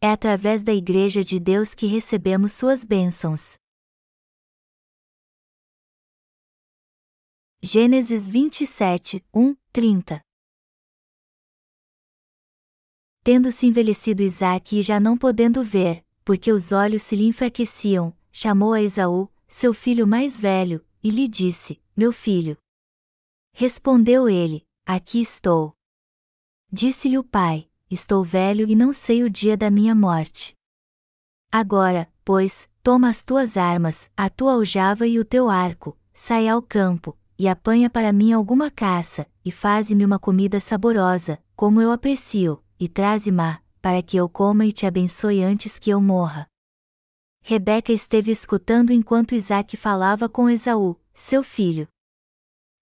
É através da Igreja de Deus que recebemos suas bênçãos. Gênesis 27, 1, 30 Tendo-se envelhecido Isaque e já não podendo ver, porque os olhos se lhe enfraqueciam, chamou a Esaú, seu filho mais velho, e lhe disse: Meu filho. Respondeu ele: Aqui estou. Disse-lhe o pai: Estou velho e não sei o dia da minha morte. Agora, pois, toma as tuas armas, a tua aljava e o teu arco, sai ao campo, e apanha para mim alguma caça, e faze-me uma comida saborosa, como eu aprecio, e traze-ma, para que eu coma e te abençoe antes que eu morra. Rebeca esteve escutando enquanto Isaac falava com Esaú, seu filho.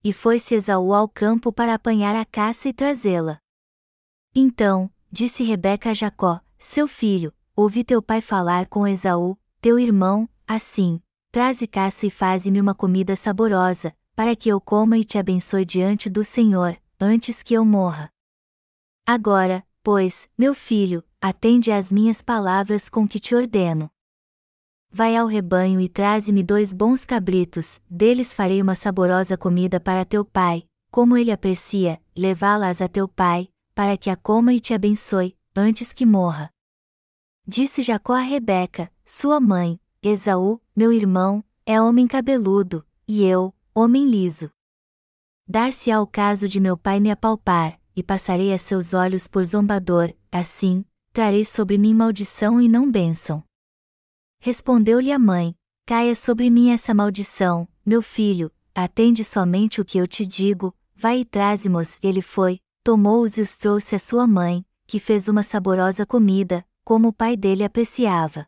E foi-se Esaú ao campo para apanhar a caça e trazê-la. Então, disse Rebeca a Jacó, seu filho, ouvi teu pai falar com Esaú, teu irmão, assim: traze caça e faze-me uma comida saborosa, para que eu coma e te abençoe diante do Senhor, antes que eu morra. Agora, pois, meu filho, atende às minhas palavras com que te ordeno. Vai ao rebanho e traze-me dois bons cabritos, deles farei uma saborosa comida para teu pai, como ele aprecia, levá-las a teu pai, para que a coma e te abençoe, antes que morra. Disse Jacó a Rebeca, sua mãe, Esaú, meu irmão, é homem cabeludo, e eu, homem liso. Dar-se-á o caso de meu pai me apalpar, e passarei a seus olhos por zombador, assim, trarei sobre mim maldição e não bênção. Respondeu-lhe a mãe: Caia sobre mim essa maldição, meu filho, atende somente o que eu te digo, vai e traze-mos. Ele foi, tomou-os e os trouxe à sua mãe, que fez uma saborosa comida, como o pai dele apreciava.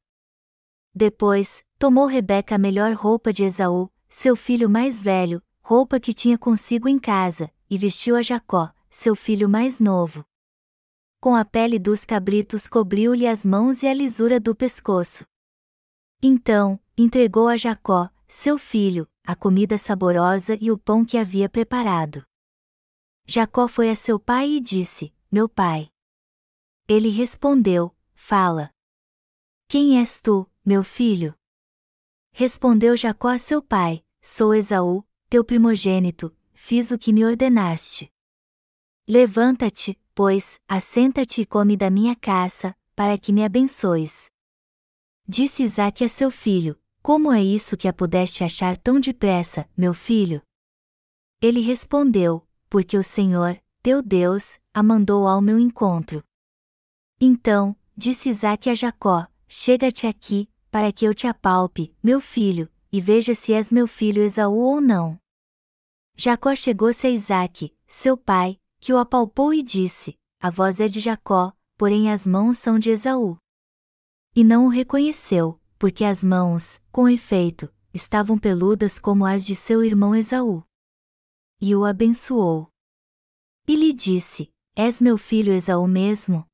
Depois, tomou Rebeca a melhor roupa de Esaú, seu filho mais velho, roupa que tinha consigo em casa, e vestiu a Jacó, seu filho mais novo. Com a pele dos cabritos cobriu-lhe as mãos e a lisura do pescoço. Então, entregou a Jacó, seu filho, a comida saborosa e o pão que havia preparado. Jacó foi a seu pai e disse: Meu pai. Ele respondeu: Fala. Quem és tu, meu filho? Respondeu Jacó a seu pai: Sou Esaú, teu primogênito, fiz o que me ordenaste. Levanta-te, pois, assenta-te e come da minha caça, para que me abençoes. Disse Isaque a seu filho: Como é isso que a pudeste achar tão depressa, meu filho? Ele respondeu: Porque o Senhor, teu Deus, a mandou ao meu encontro. Então, disse Isaque a Jacó: Chega-te aqui, para que eu te apalpe, meu filho, e veja se és meu filho Esaú ou não. Jacó chegou-se a Isaque, seu pai, que o apalpou e disse: A voz é de Jacó, porém as mãos são de Esaú. E não o reconheceu, porque as mãos, com efeito, estavam peludas como as de seu irmão Esaú. E o abençoou. E lhe disse: És meu filho Esaú mesmo?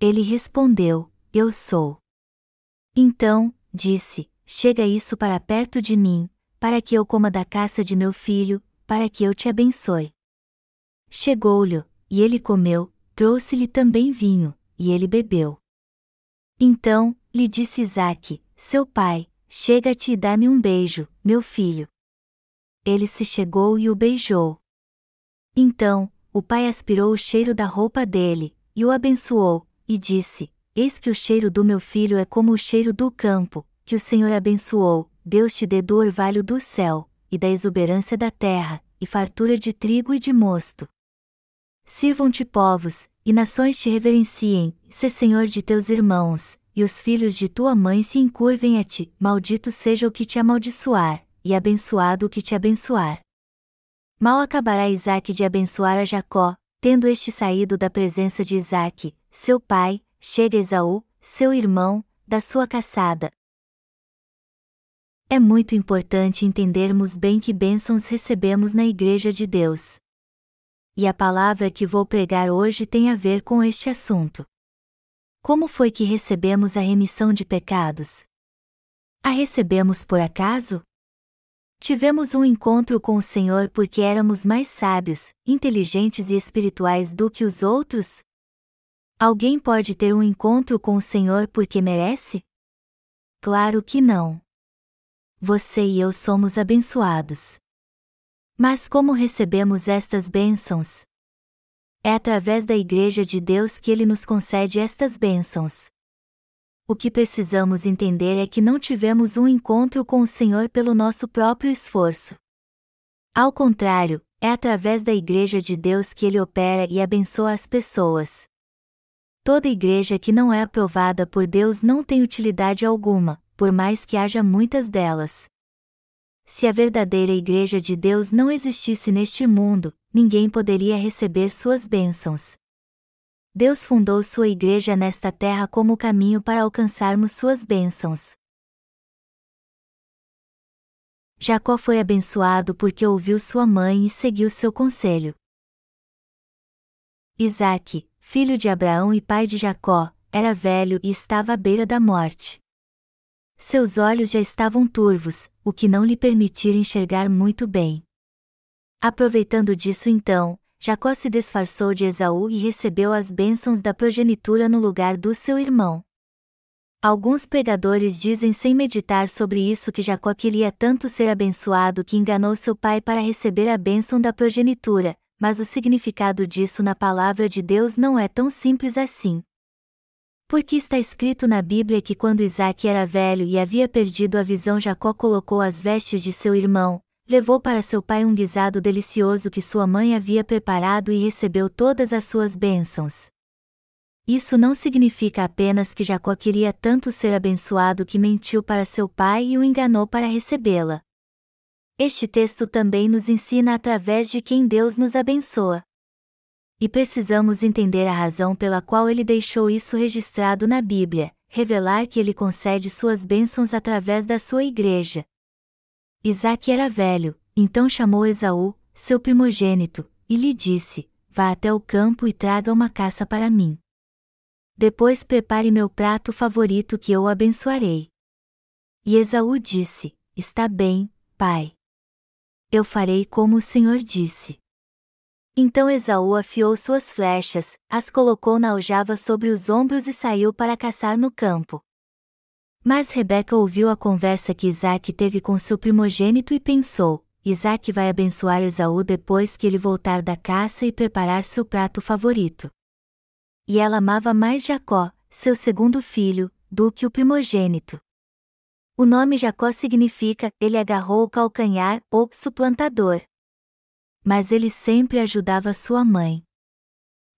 Ele respondeu: Eu sou. Então, disse: Chega isso para perto de mim, para que eu coma da caça de meu filho, para que eu te abençoe. Chegou-lhe, e ele comeu, trouxe-lhe também vinho, e ele bebeu. Então, lhe disse Isaque, seu pai, chega-te e dá-me um beijo, meu filho. Ele se chegou e o beijou. Então, o pai aspirou o cheiro da roupa dele, e o abençoou, e disse: Eis que o cheiro do meu filho é como o cheiro do campo, que o Senhor abençoou, Deus te dê do orvalho do céu, e da exuberância da terra, e fartura de trigo e de mosto. Sirvam-te povos, e nações te reverenciem, se Senhor de teus irmãos, e os filhos de tua mãe se encurvem a ti, maldito seja o que te amaldiçoar, e abençoado o que te abençoar. Mal acabará Isaque de abençoar a Jacó, tendo este saído da presença de Isaque, seu pai, chega Esaú, seu irmão, da sua caçada. É muito importante entendermos bem que bênçãos recebemos na Igreja de Deus e a palavra que vou pregar hoje tem a ver com este assunto. Como foi que recebemos a remissão de pecados? A recebemos por acaso? Tivemos um encontro com o Senhor porque éramos mais sábios, inteligentes e espirituais do que os outros? Alguém pode ter um encontro com o Senhor porque merece? Claro que não. Você e eu somos abençoados. Mas como recebemos estas bênçãos? É através da Igreja de Deus que Ele nos concede estas bênçãos. O que precisamos entender é que não tivemos um encontro com o Senhor pelo nosso próprio esforço. Ao contrário, é através da Igreja de Deus que Ele opera e abençoa as pessoas. Toda igreja que não é aprovada por Deus não tem utilidade alguma, por mais que haja muitas delas. Se a verdadeira Igreja de Deus não existisse neste mundo, ninguém poderia receber suas bênçãos. Deus fundou sua igreja nesta terra como caminho para alcançarmos suas bênçãos. Jacó foi abençoado porque ouviu sua mãe e seguiu seu conselho. Isaac, filho de Abraão e pai de Jacó, era velho e estava à beira da morte. Seus olhos já estavam turvos, o que não lhe permitia enxergar muito bem. Aproveitando disso então, Jacó se disfarçou de Esaú e recebeu as bênçãos da progenitura no lugar do seu irmão. Alguns pregadores dizem sem meditar sobre isso que Jacó queria tanto ser abençoado que enganou seu pai para receber a bênção da progenitura, mas o significado disso na palavra de Deus não é tão simples assim. Porque está escrito na Bíblia que quando Isaac era velho e havia perdido a visão, Jacó colocou as vestes de seu irmão, levou para seu pai um guisado delicioso que sua mãe havia preparado e recebeu todas as suas bênçãos. Isso não significa apenas que Jacó queria tanto ser abençoado que mentiu para seu pai e o enganou para recebê-la. Este texto também nos ensina através de quem Deus nos abençoa. E precisamos entender a razão pela qual ele deixou isso registrado na Bíblia, revelar que ele concede suas bênçãos através da sua igreja, Isaac era velho, então chamou Esaú, seu primogênito, e lhe disse: Vá até o campo e traga uma caça para mim. Depois prepare meu prato favorito que eu o abençoarei. E Esaú disse: Está bem, pai. Eu farei como o Senhor disse. Então Esaú afiou suas flechas, as colocou na aljava sobre os ombros e saiu para caçar no campo. Mas Rebeca ouviu a conversa que Isaac teve com seu primogênito e pensou: Isaac vai abençoar Esaú depois que ele voltar da caça e preparar seu prato favorito. E ela amava mais Jacó, seu segundo filho, do que o primogênito. O nome Jacó significa ele agarrou o calcanhar ou suplantador. Mas ele sempre ajudava sua mãe.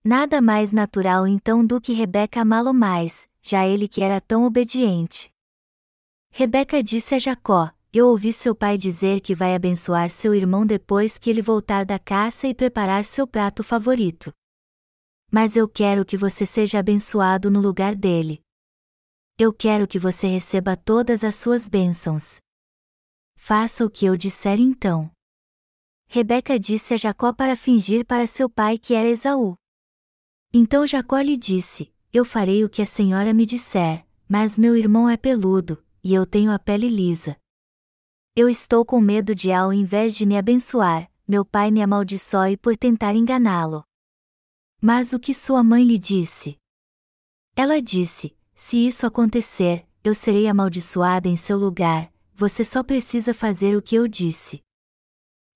Nada mais natural então do que Rebeca amá-lo mais, já ele que era tão obediente. Rebeca disse a Jacó: Eu ouvi seu pai dizer que vai abençoar seu irmão depois que ele voltar da caça e preparar seu prato favorito. Mas eu quero que você seja abençoado no lugar dele. Eu quero que você receba todas as suas bênçãos. Faça o que eu disser então. Rebeca disse a Jacó para fingir para seu pai que era Esaú. Então Jacó lhe disse: Eu farei o que a senhora me disser, mas meu irmão é peludo, e eu tenho a pele lisa. Eu estou com medo de ao invés de me abençoar, meu pai me amaldiçoe por tentar enganá-lo. Mas o que sua mãe lhe disse? Ela disse: Se isso acontecer, eu serei amaldiçoada em seu lugar, você só precisa fazer o que eu disse.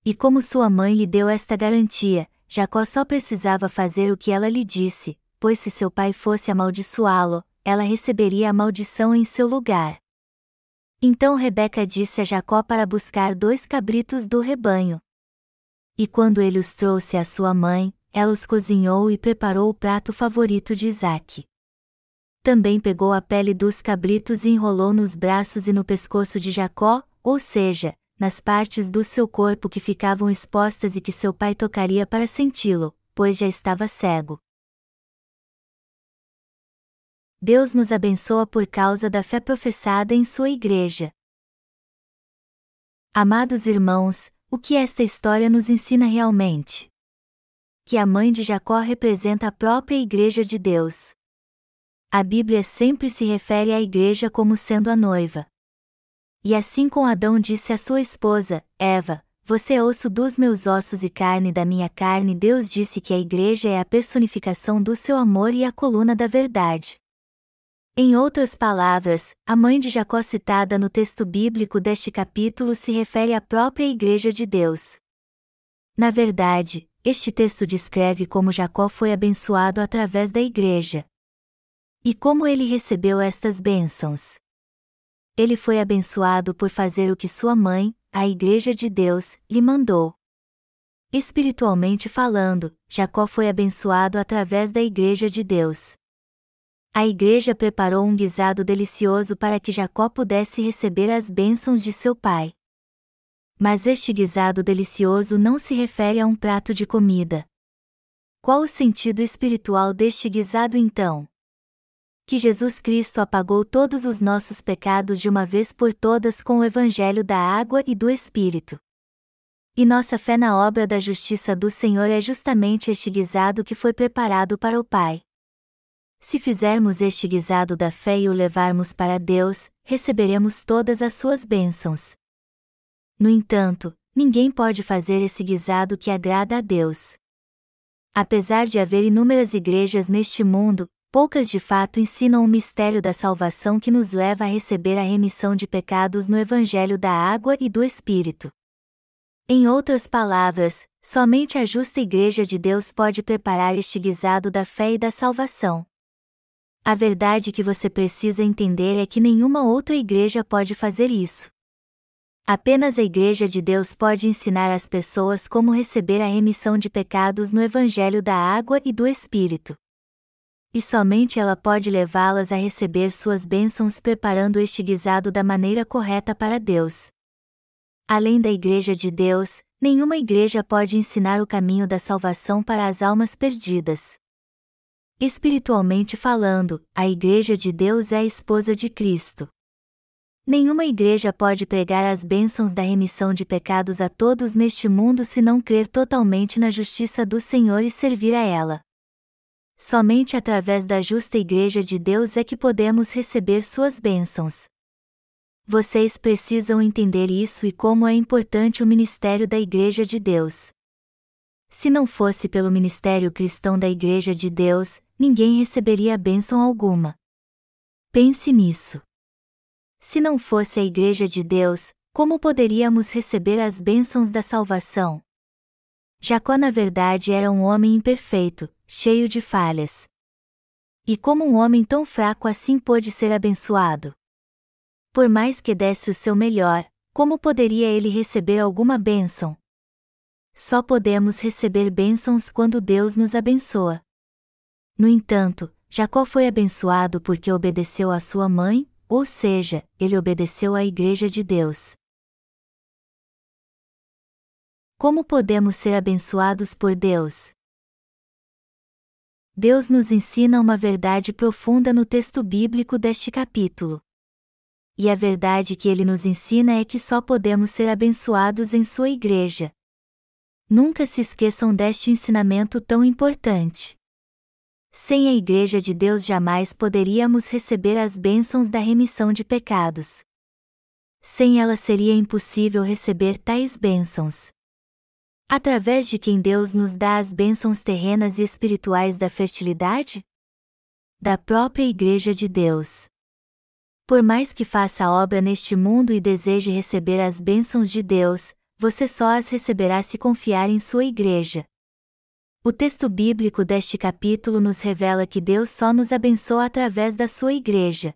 E como sua mãe lhe deu esta garantia, Jacó só precisava fazer o que ela lhe disse, pois se seu pai fosse amaldiçoá-lo, ela receberia a maldição em seu lugar. Então Rebeca disse a Jacó para buscar dois cabritos do rebanho. E quando ele os trouxe à sua mãe, ela os cozinhou e preparou o prato favorito de Isaac. Também pegou a pele dos cabritos e enrolou nos braços e no pescoço de Jacó, ou seja, nas partes do seu corpo que ficavam expostas e que seu pai tocaria para senti-lo, pois já estava cego. Deus nos abençoa por causa da fé professada em Sua Igreja. Amados irmãos, o que esta história nos ensina realmente? Que a mãe de Jacó representa a própria Igreja de Deus. A Bíblia sempre se refere à Igreja como sendo a noiva. E assim com Adão disse à sua esposa, Eva: Você é osso dos meus ossos e carne da minha carne. Deus disse que a igreja é a personificação do seu amor e a coluna da verdade. Em outras palavras, a mãe de Jacó citada no texto bíblico deste capítulo se refere à própria Igreja de Deus. Na verdade, este texto descreve como Jacó foi abençoado através da Igreja. E como ele recebeu estas bênçãos. Ele foi abençoado por fazer o que sua mãe, a Igreja de Deus, lhe mandou. Espiritualmente falando, Jacó foi abençoado através da Igreja de Deus. A igreja preparou um guisado delicioso para que Jacó pudesse receber as bênçãos de seu pai. Mas este guisado delicioso não se refere a um prato de comida. Qual o sentido espiritual deste guisado então? Que Jesus Cristo apagou todos os nossos pecados de uma vez por todas com o Evangelho da água e do Espírito. E nossa fé na obra da justiça do Senhor é justamente este guisado que foi preparado para o Pai. Se fizermos este guisado da fé e o levarmos para Deus, receberemos todas as suas bênçãos. No entanto, ninguém pode fazer esse guisado que agrada a Deus. Apesar de haver inúmeras igrejas neste mundo, poucas de fato ensinam o mistério da salvação que nos leva a receber a remissão de pecados no Evangelho da Água e do Espírito. Em outras palavras, somente a justa Igreja de Deus pode preparar este guisado da fé e da salvação. A verdade que você precisa entender é que nenhuma outra igreja pode fazer isso. Apenas a Igreja de Deus pode ensinar as pessoas como receber a remissão de pecados no Evangelho da Água e do Espírito. E somente ela pode levá-las a receber suas bênçãos preparando este guisado da maneira correta para Deus. Além da Igreja de Deus, nenhuma igreja pode ensinar o caminho da salvação para as almas perdidas. Espiritualmente falando, a Igreja de Deus é a esposa de Cristo. Nenhuma igreja pode pregar as bênçãos da remissão de pecados a todos neste mundo se não crer totalmente na justiça do Senhor e servir a ela. Somente através da justa Igreja de Deus é que podemos receber suas bênçãos. Vocês precisam entender isso e como é importante o ministério da Igreja de Deus. Se não fosse pelo ministério cristão da Igreja de Deus, ninguém receberia bênção alguma. Pense nisso. Se não fosse a Igreja de Deus, como poderíamos receber as bênçãos da salvação? Jacó, na verdade, era um homem imperfeito, cheio de falhas. E como um homem tão fraco assim pôde ser abençoado? Por mais que desse o seu melhor, como poderia ele receber alguma bênção? Só podemos receber bênçãos quando Deus nos abençoa. No entanto, Jacó foi abençoado porque obedeceu à sua mãe, ou seja, ele obedeceu à Igreja de Deus. Como podemos ser abençoados por Deus? Deus nos ensina uma verdade profunda no texto bíblico deste capítulo. E a verdade que ele nos ensina é que só podemos ser abençoados em sua igreja. Nunca se esqueçam deste ensinamento tão importante. Sem a Igreja de Deus jamais poderíamos receber as bênçãos da remissão de pecados. Sem ela seria impossível receber tais bênçãos. Através de quem Deus nos dá as bênçãos terrenas e espirituais da fertilidade? Da própria Igreja de Deus. Por mais que faça a obra neste mundo e deseje receber as bênçãos de Deus, você só as receberá se confiar em sua igreja. O texto bíblico deste capítulo nos revela que Deus só nos abençoa através da sua igreja.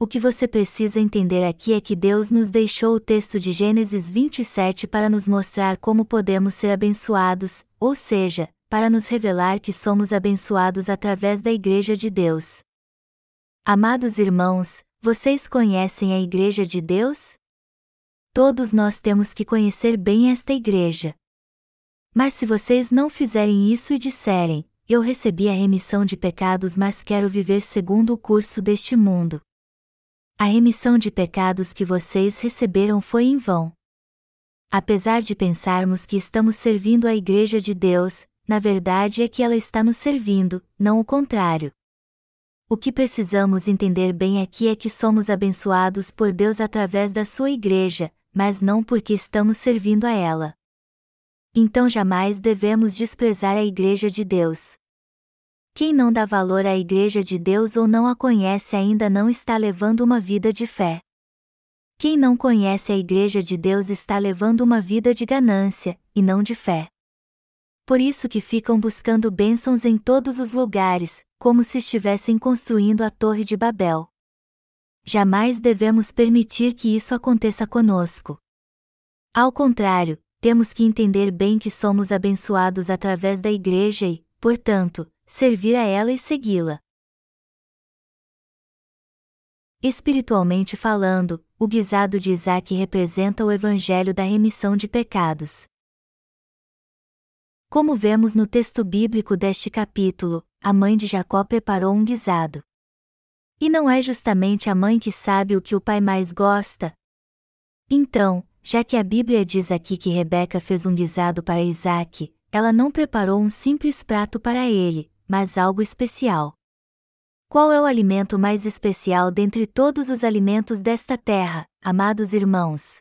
O que você precisa entender aqui é que Deus nos deixou o texto de Gênesis 27 para nos mostrar como podemos ser abençoados, ou seja, para nos revelar que somos abençoados através da Igreja de Deus. Amados irmãos, vocês conhecem a Igreja de Deus? Todos nós temos que conhecer bem esta igreja. Mas se vocês não fizerem isso e disserem, eu recebi a remissão de pecados, mas quero viver segundo o curso deste mundo. A remissão de pecados que vocês receberam foi em vão. Apesar de pensarmos que estamos servindo a Igreja de Deus, na verdade é que ela está nos servindo, não o contrário. O que precisamos entender bem aqui é que somos abençoados por Deus através da sua Igreja, mas não porque estamos servindo a ela. Então jamais devemos desprezar a Igreja de Deus. Quem não dá valor à Igreja de Deus ou não a conhece ainda não está levando uma vida de fé. Quem não conhece a Igreja de Deus está levando uma vida de ganância, e não de fé. Por isso que ficam buscando bênçãos em todos os lugares, como se estivessem construindo a Torre de Babel. Jamais devemos permitir que isso aconteça conosco. Ao contrário, temos que entender bem que somos abençoados através da Igreja e, portanto, servir a ela e segui-la. Espiritualmente falando, o guisado de Isaac representa o evangelho da remissão de pecados. Como vemos no texto bíblico deste capítulo, a mãe de Jacó preparou um guisado. E não é justamente a mãe que sabe o que o pai mais gosta? Então, já que a Bíblia diz aqui que Rebeca fez um guisado para Isaac, ela não preparou um simples prato para ele, mas algo especial. Qual é o alimento mais especial dentre todos os alimentos desta terra, amados irmãos?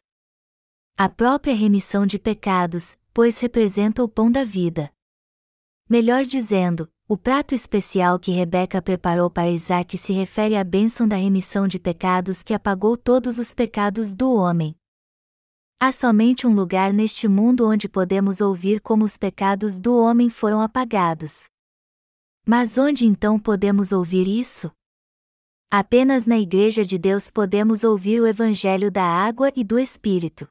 A própria remissão de pecados, pois representa o pão da vida. Melhor dizendo, o prato especial que Rebeca preparou para Isaac se refere à bênção da remissão de pecados que apagou todos os pecados do homem. Há somente um lugar neste mundo onde podemos ouvir como os pecados do homem foram apagados. Mas onde então podemos ouvir isso? Apenas na Igreja de Deus podemos ouvir o Evangelho da água e do Espírito.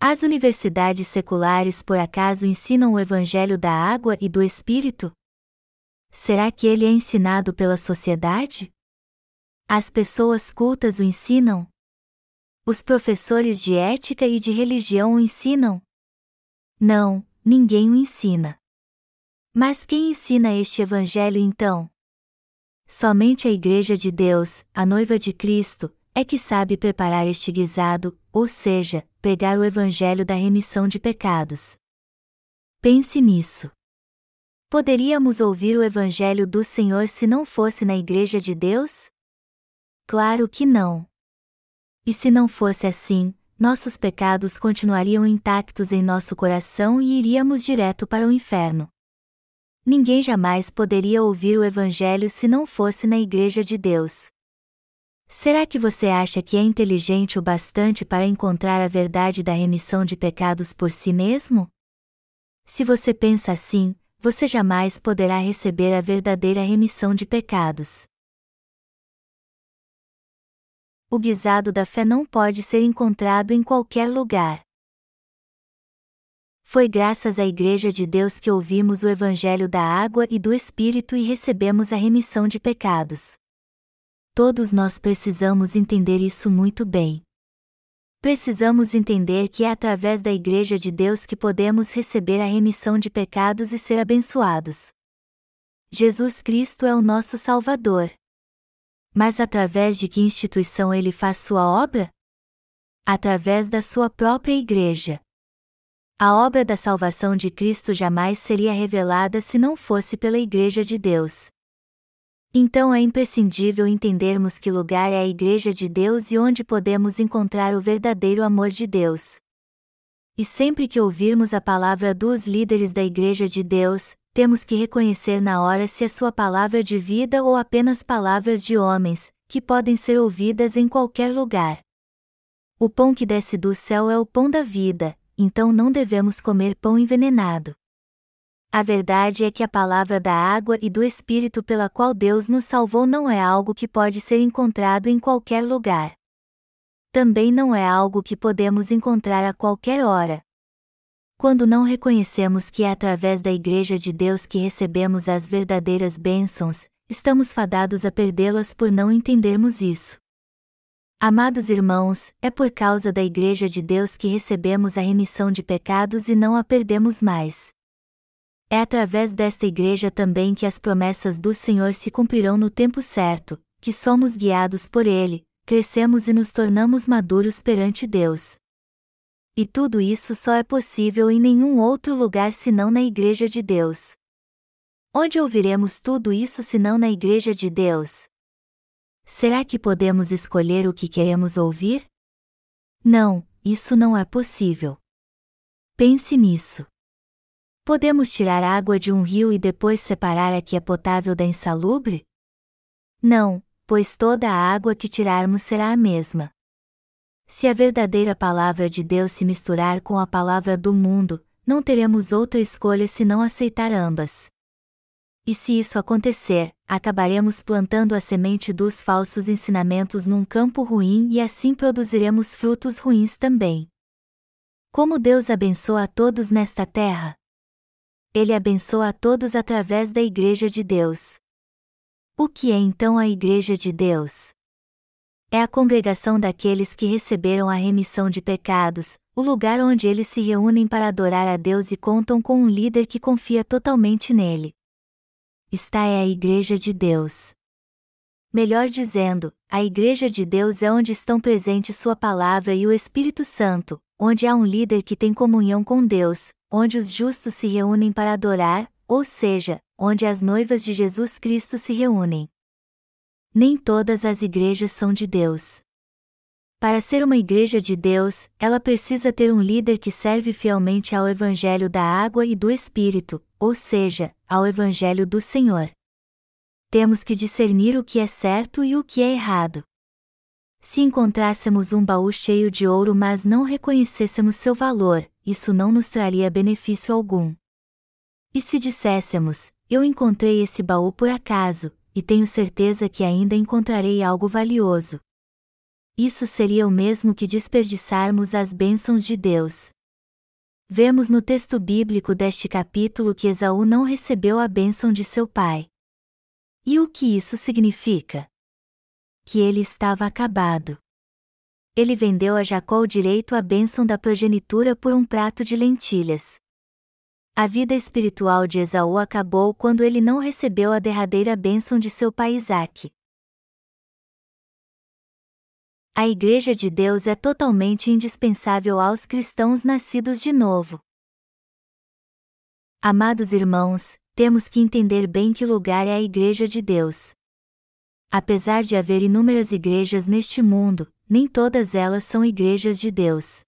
As universidades seculares por acaso ensinam o Evangelho da água e do Espírito? Será que ele é ensinado pela sociedade? As pessoas cultas o ensinam? Os professores de ética e de religião o ensinam? Não, ninguém o ensina. Mas quem ensina este Evangelho então? Somente a Igreja de Deus, a noiva de Cristo, é que sabe preparar este guisado, ou seja, pregar o Evangelho da remissão de pecados. Pense nisso. Poderíamos ouvir o Evangelho do Senhor se não fosse na Igreja de Deus? Claro que não. E se não fosse assim, nossos pecados continuariam intactos em nosso coração e iríamos direto para o inferno. Ninguém jamais poderia ouvir o Evangelho se não fosse na Igreja de Deus. Será que você acha que é inteligente o bastante para encontrar a verdade da remissão de pecados por si mesmo? Se você pensa assim, você jamais poderá receber a verdadeira remissão de pecados. O guisado da fé não pode ser encontrado em qualquer lugar. Foi graças à Igreja de Deus que ouvimos o Evangelho da água e do Espírito e recebemos a remissão de pecados. Todos nós precisamos entender isso muito bem. Precisamos entender que é através da Igreja de Deus que podemos receber a remissão de pecados e ser abençoados. Jesus Cristo é o nosso Salvador. Mas através de que instituição ele faz sua obra? Através da sua própria Igreja. A obra da salvação de Cristo jamais seria revelada se não fosse pela Igreja de Deus. Então é imprescindível entendermos que lugar é a Igreja de Deus e onde podemos encontrar o verdadeiro amor de Deus. E sempre que ouvirmos a palavra dos líderes da Igreja de Deus, temos que reconhecer na hora se é sua palavra de vida ou apenas palavras de homens, que podem ser ouvidas em qualquer lugar. O pão que desce do céu é o pão da vida, então não devemos comer pão envenenado. A verdade é que a palavra da água e do Espírito pela qual Deus nos salvou não é algo que pode ser encontrado em qualquer lugar. Também não é algo que podemos encontrar a qualquer hora. Quando não reconhecemos que é através da Igreja de Deus que recebemos as verdadeiras bênçãos, estamos fadados a perdê-las por não entendermos isso. Amados irmãos, é por causa da Igreja de Deus que recebemos a remissão de pecados e não a perdemos mais. É através desta Igreja também que as promessas do Senhor se cumprirão no tempo certo, que somos guiados por Ele, crescemos e nos tornamos maduros perante Deus. E tudo isso só é possível em nenhum outro lugar senão na Igreja de Deus. Onde ouviremos tudo isso senão na Igreja de Deus? Será que podemos escolher o que queremos ouvir? Não, isso não é possível. Pense nisso. Podemos tirar água de um rio e depois separar a que é potável da insalubre? Não, pois toda a água que tirarmos será a mesma. Se a verdadeira palavra de Deus se misturar com a palavra do mundo, não teremos outra escolha senão aceitar ambas. E se isso acontecer, acabaremos plantando a semente dos falsos ensinamentos num campo ruim e assim produziremos frutos ruins também. Como Deus abençoa a todos nesta terra? Ele abençoa a todos através da Igreja de Deus. O que é então a Igreja de Deus? É a congregação daqueles que receberam a remissão de pecados, o lugar onde eles se reúnem para adorar a Deus e contam com um líder que confia totalmente nele. Esta é a Igreja de Deus. Melhor dizendo, a Igreja de Deus é onde estão presentes Sua Palavra e o Espírito Santo, onde há um líder que tem comunhão com Deus, onde os justos se reúnem para adorar, ou seja, onde as noivas de Jesus Cristo se reúnem. Nem todas as igrejas são de Deus. Para ser uma igreja de Deus, ela precisa ter um líder que serve fielmente ao Evangelho da água e do Espírito, ou seja, ao Evangelho do Senhor. Temos que discernir o que é certo e o que é errado. Se encontrássemos um baú cheio de ouro mas não reconhecêssemos seu valor, isso não nos traria benefício algum. E se disséssemos, eu encontrei esse baú por acaso, e tenho certeza que ainda encontrarei algo valioso. Isso seria o mesmo que desperdiçarmos as bênçãos de Deus. Vemos no texto bíblico deste capítulo que Esaú não recebeu a bênção de seu pai. E o que isso significa? Que ele estava acabado ele vendeu a Jacó o direito à bênção da progenitura por um prato de lentilhas. A vida espiritual de Esaú acabou quando ele não recebeu a derradeira bênção de seu pai Isaque. A Igreja de Deus é totalmente indispensável aos cristãos nascidos de novo. Amados irmãos, temos que entender bem que lugar é a Igreja de Deus. Apesar de haver inúmeras igrejas neste mundo, nem todas elas são igrejas de Deus.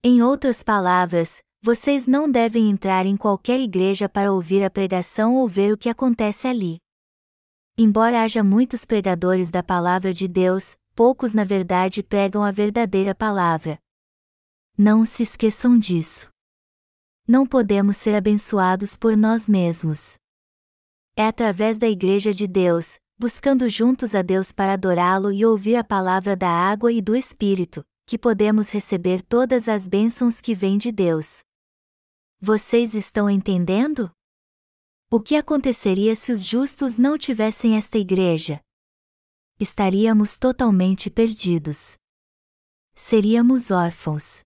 Em outras palavras, vocês não devem entrar em qualquer igreja para ouvir a pregação ou ver o que acontece ali. Embora haja muitos pregadores da palavra de Deus, poucos na verdade pregam a verdadeira palavra. Não se esqueçam disso. Não podemos ser abençoados por nós mesmos. É através da Igreja de Deus, buscando juntos a Deus para adorá-lo e ouvir a palavra da água e do Espírito, que podemos receber todas as bênçãos que vêm de Deus. Vocês estão entendendo? O que aconteceria se os justos não tivessem esta igreja? Estaríamos totalmente perdidos. Seríamos órfãos.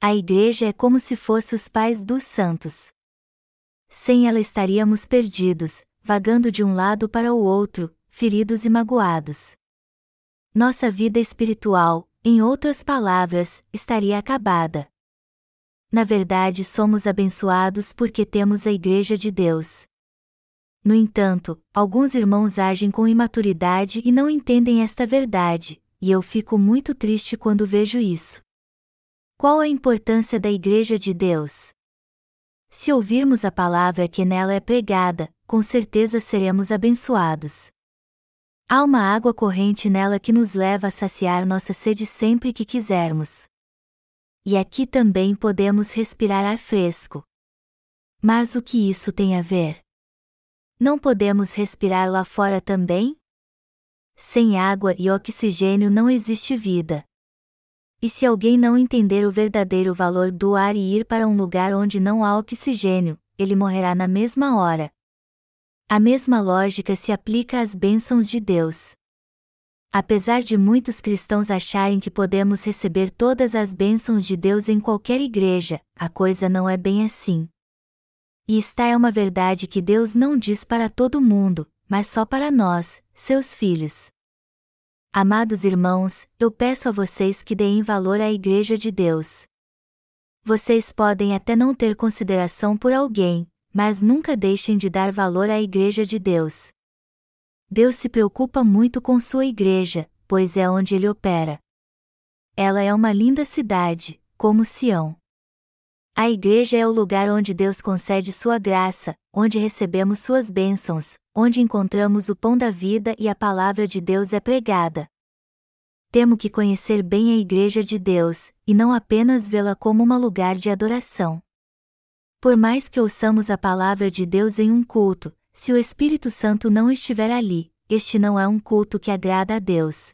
A igreja é como se fosse os pais dos santos. Sem ela estaríamos perdidos, vagando de um lado para o outro, feridos e magoados. Nossa vida espiritual, em outras palavras, estaria acabada. Na verdade, somos abençoados porque temos a Igreja de Deus. No entanto, alguns irmãos agem com imaturidade e não entendem esta verdade, e eu fico muito triste quando vejo isso. Qual a importância da Igreja de Deus? Se ouvirmos a palavra que nela é pregada, com certeza seremos abençoados. Há uma água corrente nela que nos leva a saciar nossa sede sempre que quisermos. E aqui também podemos respirar ar fresco. Mas o que isso tem a ver? Não podemos respirar lá fora também? Sem água e oxigênio não existe vida. E se alguém não entender o verdadeiro valor do ar e ir para um lugar onde não há oxigênio, ele morrerá na mesma hora. A mesma lógica se aplica às bênçãos de Deus. Apesar de muitos cristãos acharem que podemos receber todas as bênçãos de Deus em qualquer igreja, a coisa não é bem assim. E esta é uma verdade que Deus não diz para todo mundo, mas só para nós, seus filhos. Amados irmãos, eu peço a vocês que deem valor à Igreja de Deus. Vocês podem até não ter consideração por alguém, mas nunca deixem de dar valor à Igreja de Deus. Deus se preocupa muito com sua Igreja, pois é onde ele opera. ela é uma linda cidade, como Sião. A igreja é o lugar onde Deus concede sua graça, onde recebemos suas bênçãos, onde encontramos o pão da vida e a palavra de Deus é pregada. Temo que conhecer bem a igreja de Deus, e não apenas vê-la como um lugar de adoração. Por mais que ouçamos a palavra de Deus em um culto, se o Espírito Santo não estiver ali, este não é um culto que agrada a Deus.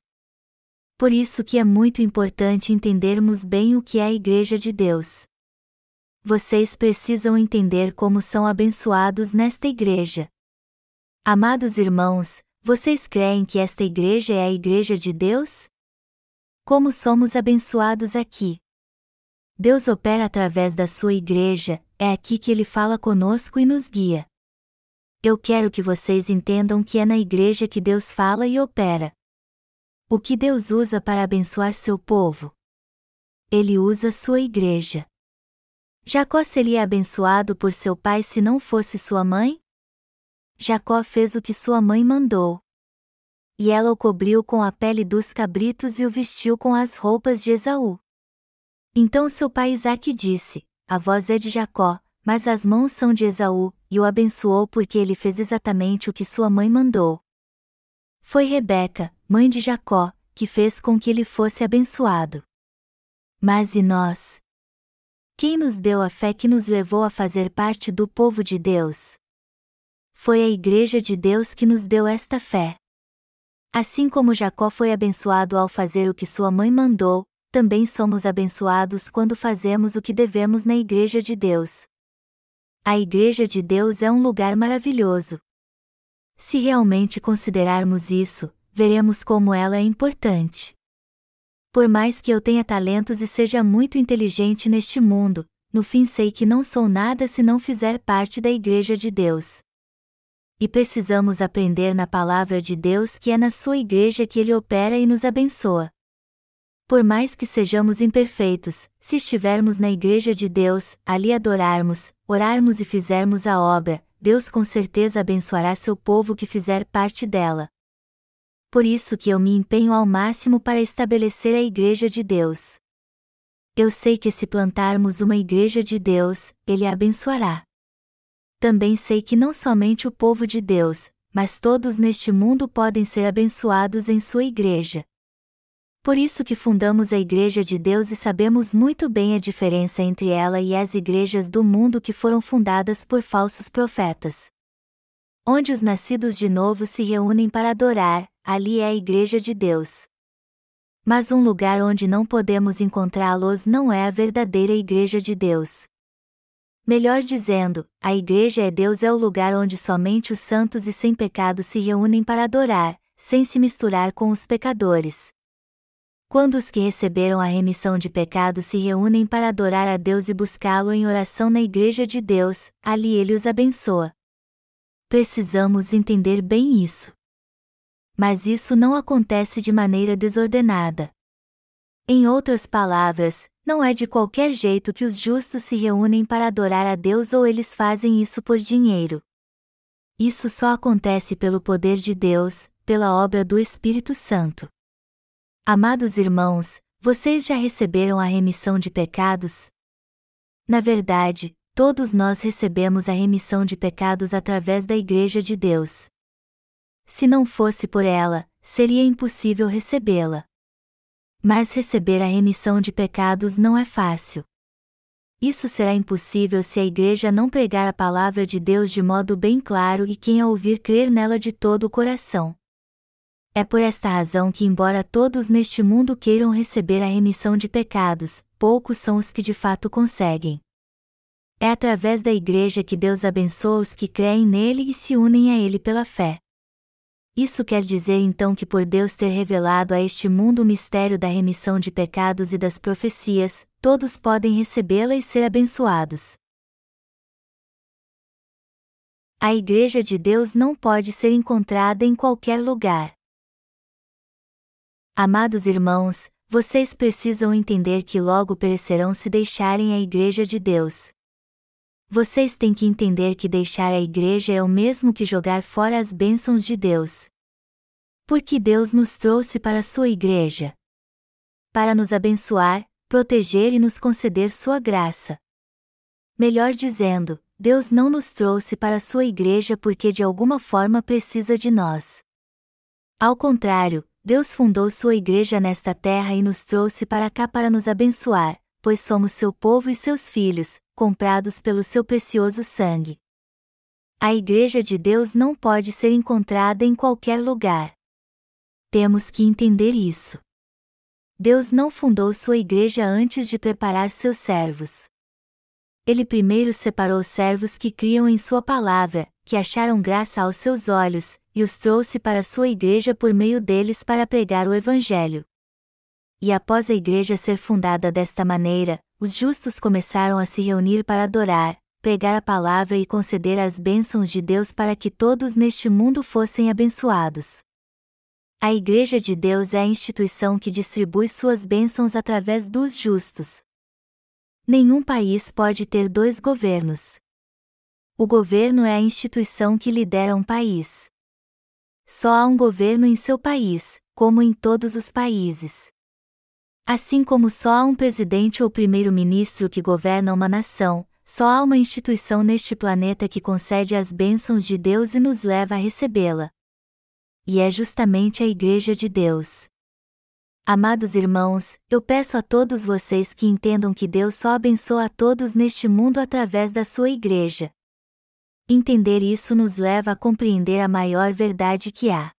Por isso que é muito importante entendermos bem o que é a igreja de Deus. Vocês precisam entender como são abençoados nesta igreja. Amados irmãos, vocês creem que esta igreja é a igreja de Deus? Como somos abençoados aqui? Deus opera através da sua igreja, é aqui que ele fala conosco e nos guia. Eu quero que vocês entendam que é na igreja que Deus fala e opera. O que Deus usa para abençoar seu povo? Ele usa sua igreja. Jacó seria abençoado por seu pai se não fosse sua mãe? Jacó fez o que sua mãe mandou. E ela o cobriu com a pele dos cabritos e o vestiu com as roupas de Esaú. Então seu pai Isaque disse: A voz é de Jacó, mas as mãos são de Esaú, e o abençoou porque ele fez exatamente o que sua mãe mandou. Foi Rebeca, mãe de Jacó, que fez com que ele fosse abençoado. Mas e nós? Quem nos deu a fé que nos levou a fazer parte do povo de Deus? Foi a Igreja de Deus que nos deu esta fé. Assim como Jacó foi abençoado ao fazer o que sua mãe mandou, também somos abençoados quando fazemos o que devemos na Igreja de Deus. A Igreja de Deus é um lugar maravilhoso. Se realmente considerarmos isso, veremos como ela é importante. Por mais que eu tenha talentos e seja muito inteligente neste mundo, no fim sei que não sou nada se não fizer parte da Igreja de Deus. E precisamos aprender na palavra de Deus que é na sua igreja que Ele opera e nos abençoa. Por mais que sejamos imperfeitos, se estivermos na igreja de Deus, ali adorarmos, orarmos e fizermos a obra, Deus com certeza abençoará seu povo que fizer parte dela por isso que eu me empenho ao máximo para estabelecer a Igreja de Deus. Eu sei que se plantarmos uma Igreja de Deus, Ele a abençoará. Também sei que não somente o povo de Deus, mas todos neste mundo podem ser abençoados em sua Igreja. Por isso que fundamos a Igreja de Deus e sabemos muito bem a diferença entre ela e as igrejas do mundo que foram fundadas por falsos profetas. Onde os nascidos de novo se reúnem para adorar, ali é a Igreja de Deus. Mas um lugar onde não podemos encontrá-los não é a verdadeira Igreja de Deus. Melhor dizendo, a Igreja é Deus é o lugar onde somente os santos e sem pecado se reúnem para adorar, sem se misturar com os pecadores. Quando os que receberam a remissão de pecados se reúnem para adorar a Deus e buscá-lo em oração na Igreja de Deus, ali ele os abençoa. Precisamos entender bem isso mas isso não acontece de maneira desordenada. Em outras palavras, não é de qualquer jeito que os justos se reúnem para adorar a Deus ou eles fazem isso por dinheiro. Isso só acontece pelo poder de Deus, pela obra do Espírito Santo. Amados irmãos, vocês já receberam a remissão de pecados? Na verdade, todos nós recebemos a remissão de pecados através da Igreja de Deus se não fosse por ela, seria impossível recebê-la. Mas receber a remissão de pecados não é fácil. Isso será impossível se a igreja não pregar a palavra de Deus de modo bem claro e quem a ouvir crer nela de todo o coração. É por esta razão que, embora todos neste mundo queiram receber a remissão de pecados, poucos são os que de fato conseguem. É através da igreja que Deus abençoa os que creem nele e se unem a ele pela fé. Isso quer dizer então que por Deus ter revelado a este mundo o mistério da remissão de pecados e das profecias, todos podem recebê-la e ser abençoados. A Igreja de Deus não pode ser encontrada em qualquer lugar. Amados irmãos, vocês precisam entender que logo perecerão se deixarem a Igreja de Deus. Vocês têm que entender que deixar a igreja é o mesmo que jogar fora as bênçãos de Deus. Porque Deus nos trouxe para sua igreja. para nos abençoar, proteger e nos conceder sua graça. Melhor dizendo, Deus não nos trouxe para sua igreja porque de alguma forma precisa de nós. Ao contrário, Deus fundou sua igreja nesta terra e nos trouxe para cá para nos abençoar, pois somos seu povo e seus filhos, comprados pelo seu precioso sangue. A igreja de Deus não pode ser encontrada em qualquer lugar. Temos que entender isso. Deus não fundou sua igreja antes de preparar seus servos. Ele primeiro separou servos que criam em sua palavra, que acharam graça aos seus olhos, e os trouxe para sua igreja por meio deles para pregar o Evangelho. E após a igreja ser fundada desta maneira, os justos começaram a se reunir para adorar, pregar a palavra e conceder as bênçãos de Deus para que todos neste mundo fossem abençoados. A Igreja de Deus é a instituição que distribui suas bênçãos através dos justos. Nenhum país pode ter dois governos. O governo é a instituição que lidera um país. Só há um governo em seu país, como em todos os países. Assim como só há um presidente ou primeiro-ministro que governa uma nação, só há uma instituição neste planeta que concede as bênçãos de Deus e nos leva a recebê-la. E é justamente a Igreja de Deus. Amados irmãos, eu peço a todos vocês que entendam que Deus só abençoa a todos neste mundo através da sua Igreja. Entender isso nos leva a compreender a maior verdade que há.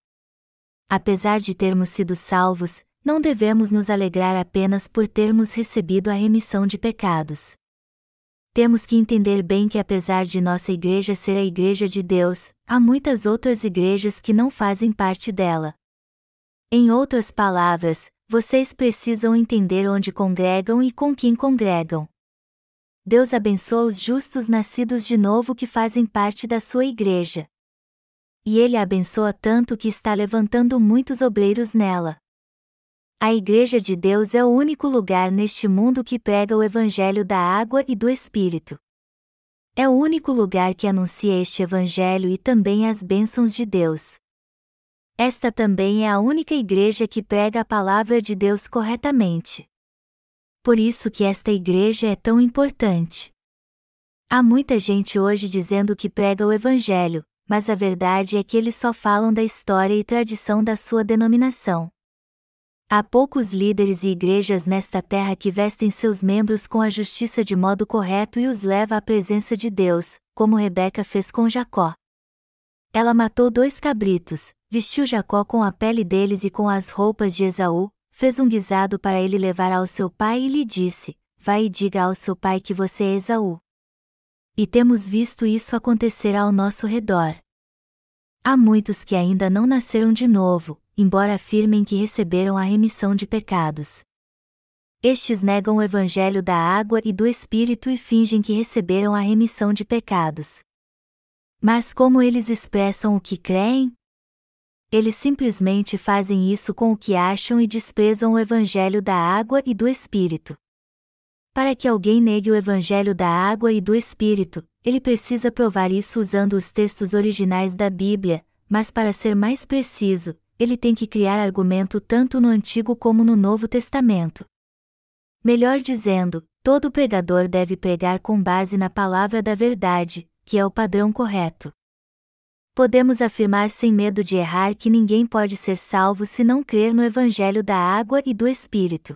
Apesar de termos sido salvos, não devemos nos alegrar apenas por termos recebido a remissão de pecados. Temos que entender bem que, apesar de nossa igreja ser a Igreja de Deus, há muitas outras igrejas que não fazem parte dela. Em outras palavras, vocês precisam entender onde congregam e com quem congregam. Deus abençoa os justos nascidos de novo que fazem parte da sua igreja. E ele a abençoa tanto que está levantando muitos obreiros nela. A Igreja de Deus é o único lugar neste mundo que prega o Evangelho da água e do Espírito. É o único lugar que anuncia este Evangelho e também as bênçãos de Deus. Esta também é a única igreja que prega a palavra de Deus corretamente por isso que esta igreja é tão importante. Há muita gente hoje dizendo que prega o Evangelho, mas a verdade é que eles só falam da história e tradição da sua denominação. Há poucos líderes e igrejas nesta terra que vestem seus membros com a justiça de modo correto e os leva à presença de Deus, como Rebeca fez com Jacó. Ela matou dois cabritos, vestiu Jacó com a pele deles e com as roupas de Esaú, fez um guisado para ele levar ao seu pai e lhe disse: Vai e diga ao seu pai que você é Esaú. E temos visto isso acontecer ao nosso redor. Há muitos que ainda não nasceram de novo, embora afirmem que receberam a remissão de pecados. Estes negam o evangelho da água e do Espírito e fingem que receberam a remissão de pecados. Mas como eles expressam o que creem? Eles simplesmente fazem isso com o que acham e desprezam o Evangelho da água e do Espírito. Para que alguém negue o Evangelho da água e do Espírito, ele precisa provar isso usando os textos originais da Bíblia, mas para ser mais preciso, ele tem que criar argumento tanto no Antigo como no Novo Testamento. Melhor dizendo, todo pregador deve pregar com base na palavra da verdade, que é o padrão correto podemos afirmar sem medo de errar que ninguém pode ser salvo se não crer no Evangelho da água e do Espírito.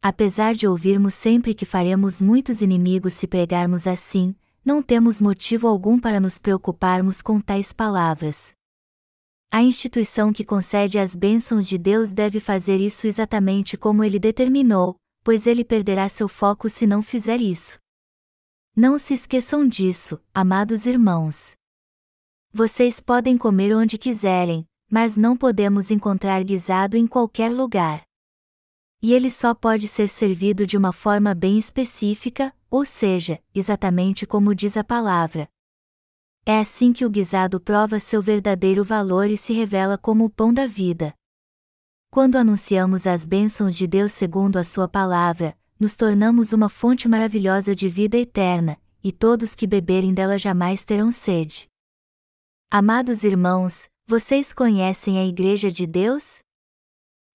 Apesar de ouvirmos sempre que faremos muitos inimigos se pregarmos assim, não temos motivo algum para nos preocuparmos com tais palavras. A instituição que concede as bênçãos de Deus deve fazer isso exatamente como ele determinou, pois ele perderá seu foco se não fizer isso. Não se esqueçam disso, amados irmãos. Vocês podem comer onde quiserem, mas não podemos encontrar guisado em qualquer lugar. E ele só pode ser servido de uma forma bem específica, ou seja, exatamente como diz a palavra. É assim que o guisado prova seu verdadeiro valor e se revela como o pão da vida. Quando anunciamos as bênçãos de Deus segundo a Sua palavra, nos tornamos uma fonte maravilhosa de vida eterna, e todos que beberem dela jamais terão sede. Amados irmãos, vocês conhecem a Igreja de Deus?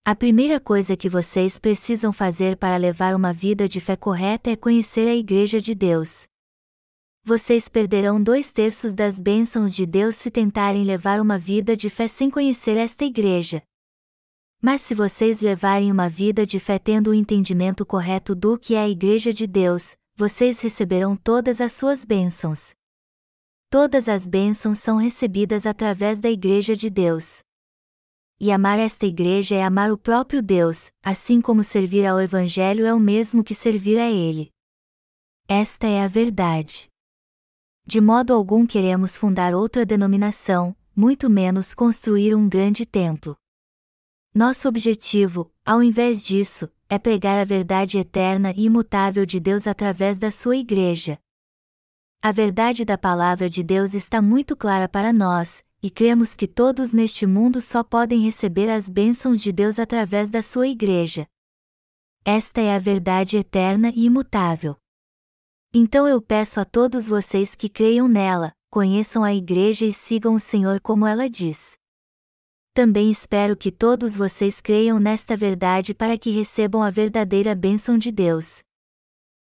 A primeira coisa que vocês precisam fazer para levar uma vida de fé correta é conhecer a Igreja de Deus. Vocês perderão dois terços das bênçãos de Deus se tentarem levar uma vida de fé sem conhecer esta Igreja. Mas se vocês levarem uma vida de fé tendo o entendimento correto do que é a Igreja de Deus, vocês receberão todas as suas bênçãos. Todas as bênçãos são recebidas através da Igreja de Deus. E amar esta igreja é amar o próprio Deus, assim como servir ao Evangelho é o mesmo que servir a Ele. Esta é a verdade. De modo algum queremos fundar outra denominação, muito menos construir um grande templo. Nosso objetivo, ao invés disso, é pregar a verdade eterna e imutável de Deus através da sua igreja. A verdade da palavra de Deus está muito clara para nós, e cremos que todos neste mundo só podem receber as bênçãos de Deus através da sua igreja. Esta é a verdade eterna e imutável. Então eu peço a todos vocês que creiam nela, conheçam a igreja e sigam o Senhor como ela diz. Também espero que todos vocês creiam nesta verdade para que recebam a verdadeira bênção de Deus.